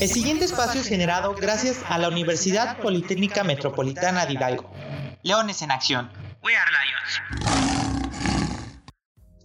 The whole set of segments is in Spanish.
El siguiente espacio es generado gracias a la Universidad Politécnica Metropolitana de Hidalgo. Leones en Acción. We are Lions.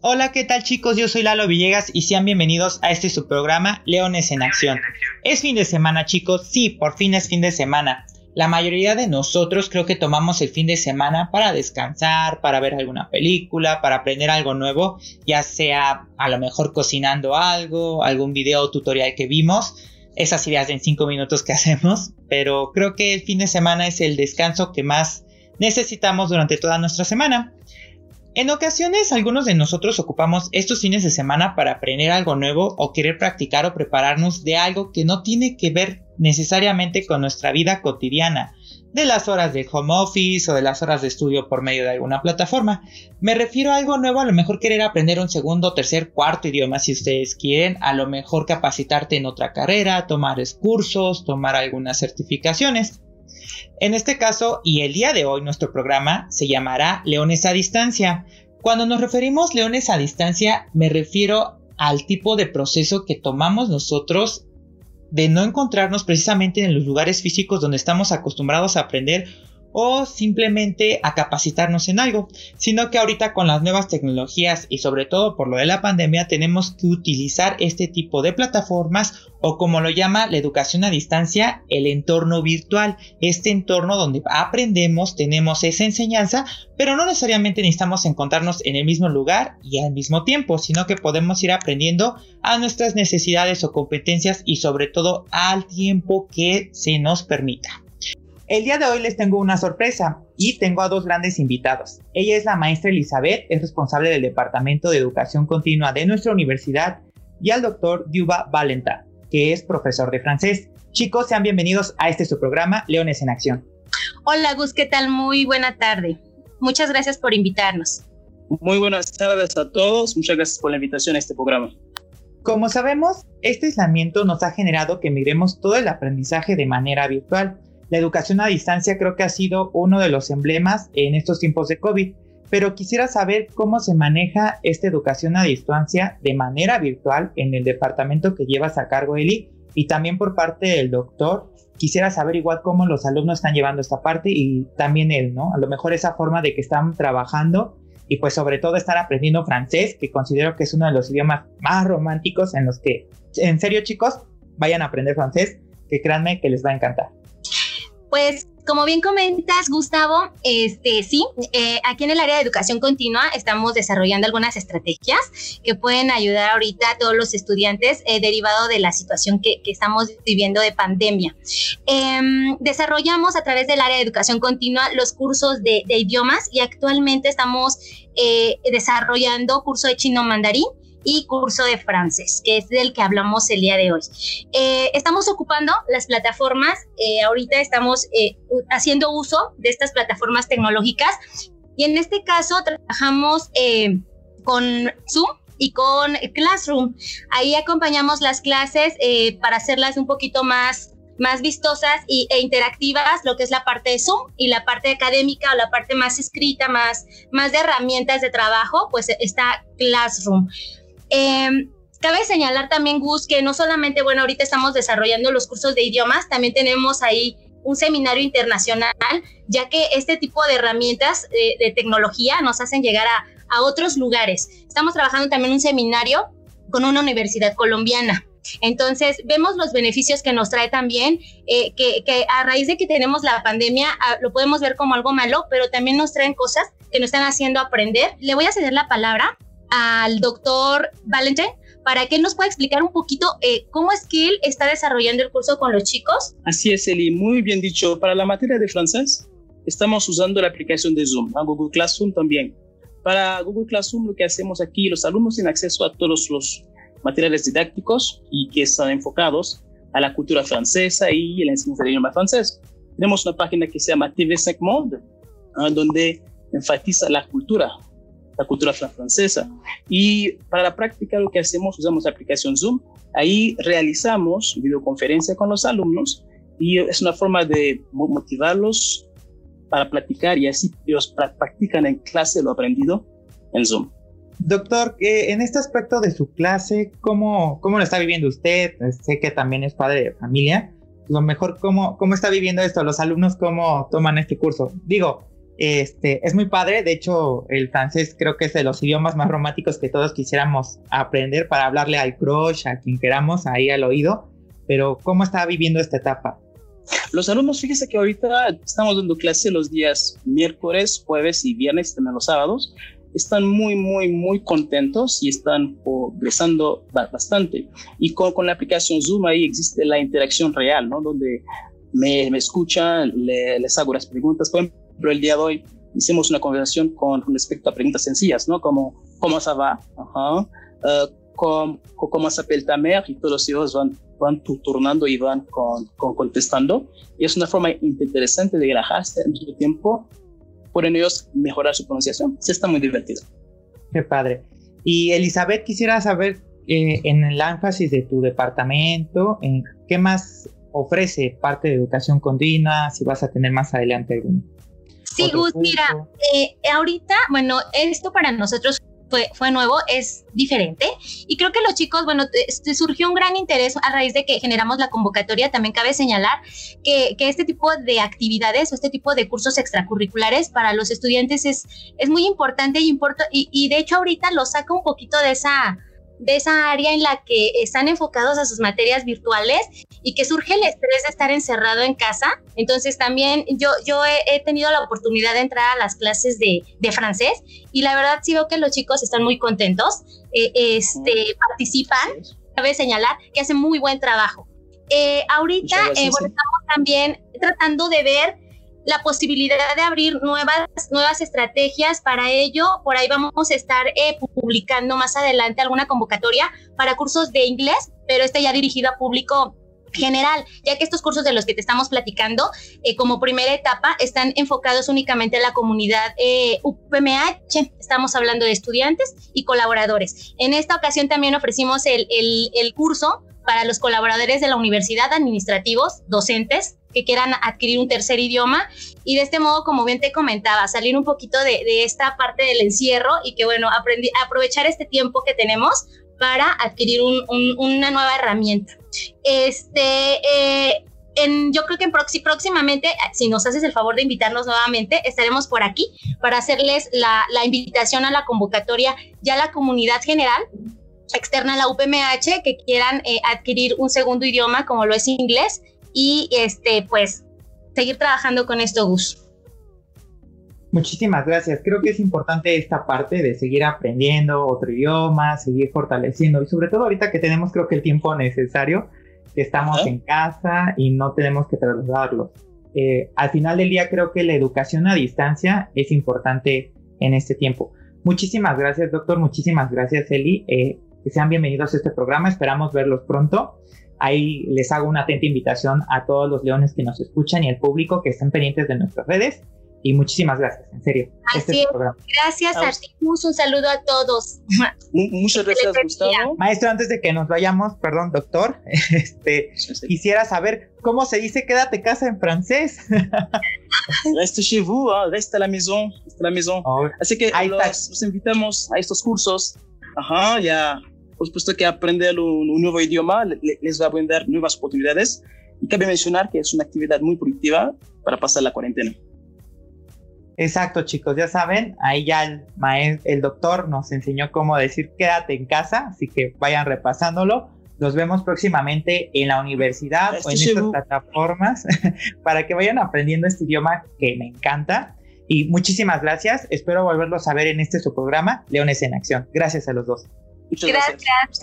Hola, ¿qué tal chicos? Yo soy Lalo Villegas y sean bienvenidos a este subprograma Leones en Acción. Es fin de semana chicos, sí, por fin es fin de semana. La mayoría de nosotros creo que tomamos el fin de semana para descansar, para ver alguna película, para aprender algo nuevo, ya sea a lo mejor cocinando algo, algún video o tutorial que vimos, esas ideas en 5 minutos que hacemos, pero creo que el fin de semana es el descanso que más necesitamos durante toda nuestra semana. En ocasiones algunos de nosotros ocupamos estos fines de semana para aprender algo nuevo o querer practicar o prepararnos de algo que no tiene que ver necesariamente con nuestra vida cotidiana, de las horas de home office o de las horas de estudio por medio de alguna plataforma. Me refiero a algo nuevo, a lo mejor querer aprender un segundo, tercer, cuarto idioma si ustedes quieren, a lo mejor capacitarte en otra carrera, tomar cursos, tomar algunas certificaciones. En este caso, y el día de hoy, nuestro programa se llamará Leones a Distancia. Cuando nos referimos Leones a Distancia, me refiero al tipo de proceso que tomamos nosotros de no encontrarnos precisamente en los lugares físicos donde estamos acostumbrados a aprender o simplemente a capacitarnos en algo, sino que ahorita con las nuevas tecnologías y sobre todo por lo de la pandemia tenemos que utilizar este tipo de plataformas o como lo llama la educación a distancia, el entorno virtual, este entorno donde aprendemos, tenemos esa enseñanza, pero no necesariamente necesitamos encontrarnos en el mismo lugar y al mismo tiempo, sino que podemos ir aprendiendo a nuestras necesidades o competencias y sobre todo al tiempo que se nos permita. El día de hoy les tengo una sorpresa y tengo a dos grandes invitados. Ella es la maestra Elizabeth, es responsable del Departamento de Educación Continua de nuestra universidad, y al doctor Duba Valenta, que es profesor de francés. Chicos, sean bienvenidos a este su programa, Leones en Acción. Hola Gus, ¿qué tal? Muy buena tarde. Muchas gracias por invitarnos. Muy buenas tardes a todos, muchas gracias por la invitación a este programa. Como sabemos, este aislamiento nos ha generado que miremos todo el aprendizaje de manera virtual la educación a distancia creo que ha sido uno de los emblemas en estos tiempos de COVID, pero quisiera saber cómo se maneja esta educación a distancia de manera virtual en el departamento que llevas a cargo, Eli, y también por parte del doctor. Quisiera saber igual cómo los alumnos están llevando esta parte y también él, ¿no? A lo mejor esa forma de que están trabajando y pues sobre todo están aprendiendo francés, que considero que es uno de los idiomas más románticos en los que, en serio chicos, vayan a aprender francés, que créanme que les va a encantar. Pues como bien comentas, Gustavo, este sí, eh, aquí en el área de educación continua estamos desarrollando algunas estrategias que pueden ayudar ahorita a todos los estudiantes eh, derivado de la situación que, estamos viviendo de pandemia. Em, desarrollamos a través del área de educación continua los cursos de, de idiomas y actualmente estamos eh, desarrollando curso de chino mandarín y curso de francés, que es del que hablamos el día de hoy. Eh, estamos ocupando las plataformas, eh, ahorita estamos eh, haciendo uso de estas plataformas tecnológicas y en este caso trabajamos con Zoom y con Classroom. Ahí acompañamos las clases para hacerlas un poquito más más vistosas y, e interactivas, lo que es la parte de Zoom y la parte académica o la parte más escrita, más, más de herramientas de trabajo, pues está Classroom. Em, cabe señalar también, Gus, que no solamente, bueno, ahorita estamos desarrollando los cursos de idiomas, también tenemos ahí un seminario internacional, ya que este tipo de herramientas de, tecnología nos hacen llegar a, otros lugares. Estamos trabajando también un seminario con una universidad colombiana. Entonces, vemos los beneficios que nos trae también, eh, que, a raíz de que tenemos la pandemia, ah, lo podemos ver como algo malo, pero también nos traen cosas que nos están haciendo aprender. Le voy a ceder la palabra al doctor Valentin para que él nos pueda explicar un poquito eh, cómo es que él está desarrollando el curso con los chicos. Así es, Eli, muy bien dicho. Para la materia de francés, estamos usando la aplicación de Zoom, Google Classroom también. Para Google Classroom lo que hacemos aquí, los alumnos tienen acceso a todos los materiales didácticos y que están enfocados a la cultura francesa y el enseñanza del idioma francés. Tenemos una página que se llama TV5 Monde, donde enfatiza la cultura la cultura francesa. Y para la práctica lo que hacemos, usamos la aplicación Zoom. Ahí realizamos videoconferencia con los alumnos y es una forma de motivarlos para platicar y así ellos practican en clase lo aprendido en Zoom. Doctor, en este aspecto de su clase, ¿cómo, ¿cómo lo está viviendo usted? Sé que también es padre de familia. Lo mejor, ¿cómo, ¿cómo está viviendo esto? ¿Los alumnos cómo toman este curso? Digo, este, es muy padre, de hecho el francés creo que es de los idiomas más románticos que todos quisiéramos aprender para hablarle al crush, a quien queramos, ahí al oído, pero ¿cómo está viviendo esta etapa? Los alumnos, fíjese que ahorita estamos dando clase los días miércoles, jueves y viernes, también los sábados. Están muy, muy, muy contentos y están progresando bastante. Y con, la aplicación Zoom ahí existe la interacción real, ¿no? Donde me, escuchan, les hago las preguntas. Por ejemplo, el día de hoy hicimos una conversación con respecto a preguntas sencillas, ¿no? Como, ¿cómo se va? Uh, ¿cómo, ¿Cómo se ta mère? Y todos los hijos van van turnando y van con, contestando. Y es una forma interesante de relajarse al mismo tiempo. Pueden ellos mejorar su pronunciación. Se está muy divertido. Qué padre. Y Elizabeth, quisiera saber eh, en el énfasis de tu departamento, en ¿qué más ofrece parte de educación continua? Si vas a tener más adelante algún. Sí, Gus, mira, eh, ahorita, bueno, esto para nosotros fue, nuevo, es diferente. Y creo que los chicos, bueno, te, surgió un gran interés a raíz de que generamos la convocatoria. También cabe señalar que, que este tipo de actividades o este tipo de cursos extracurriculares para los estudiantes es, es muy importante y, y, y de hecho ahorita lo saca un poquito de esa de esa área en la que están enfocados a sus materias virtuales y que surge el estrés de estar encerrado en casa. Entonces también yo, yo he, tenido la oportunidad de entrar a las clases de, de, francés y la verdad sí veo que los chicos están muy contentos, eh, este, participan, cabe señalar que hacen muy buen trabajo. Eh, ahorita eh, bueno, estamos también tratando de ver la posibilidad de abrir nuevas, nuevas estrategias para ello. Por ahí vamos a estar eh, publicando más adelante alguna convocatoria para cursos de inglés, pero este ya dirigido a público general, ya que estos cursos de los que te estamos platicando, eh, como primera etapa, están enfocados únicamente a la comunidad eh, UPMH. Estamos hablando de estudiantes y colaboradores. En esta ocasión también ofrecimos el, el curso para los colaboradores de la universidad, administrativos, docentes, que quieran adquirir un tercer idioma y de este modo, como bien te comentaba, salir un poquito de, esta parte del encierro y que bueno, aprovechar este tiempo que tenemos para adquirir una nueva herramienta. Este, eh, en, yo creo que en próximamente, si nos haces el favor de invitarnos nuevamente, estaremos por aquí para hacerles la, invitación a la convocatoria ya a la comunidad general externa a la UPMH que quieran eh, adquirir un segundo idioma como lo es inglés y este, pues seguir trabajando con esto, Gus. Muchísimas gracias. Creo que es importante esta parte de seguir aprendiendo otro idioma, seguir fortaleciendo y sobre todo ahorita que tenemos creo que el tiempo necesario, que estamos en casa y no tenemos que trasladarlo. Eh, al final del día creo que la educación a distancia es importante en este tiempo. Muchísimas gracias doctor, muchísimas gracias Eli. Eh, que sean bienvenidos a este programa, esperamos verlos pronto. Ahí les hago una atenta invitación a todos los leones que nos escuchan y al público que estén pendientes de nuestras redes. Y muchísimas gracias, en serio. Este Así Gracias a ti, Un saludo a todos. Muchas gracias, Gustavo. Maestro, antes de que nos vayamos, perdón, doctor, este, quisiera saber cómo se dice quédate casa en francés. Reste chez vous, reste à la maison, reste à la maison. Oh, Así que los, los, invitamos a estos cursos. Ajá, ya por supuesto que aprender un, nuevo idioma les va a brindar nuevas oportunidades y cabe mencionar que es una actividad muy productiva para pasar la cuarentena. Exacto, chicos, ya saben, ahí ya el, maestro, el doctor nos enseñó cómo decir quédate en casa, así que vayan repasándolo. Nos vemos próximamente en la universidad o en estas plataformas para que vayan aprendiendo este idioma que me encanta. Y muchísimas gracias. Espero volverlos a ver en este su programa, Leones en Acción. Gracias a los dos gracias.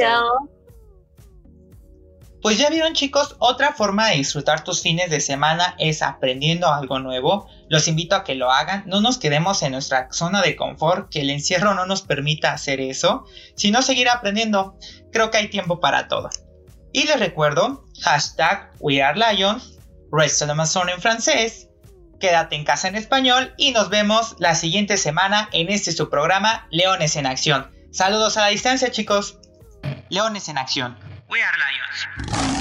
Pues ya vieron chicos, otra forma de disfrutar tus fines de semana es aprendiendo algo nuevo. Los invito a que lo hagan, no nos quedemos en nuestra zona de confort, que el encierro no nos permita hacer eso, sino seguir aprendiendo. Creo que hay tiempo para todo. Y les recuerdo, hashtag WeAreLions, Rest of Amazon en francés, quédate en casa en español y nos vemos la siguiente semana en este su programa Leones en Acción. Saludos a la distancia, chicos. Leones en acción. We are Lions.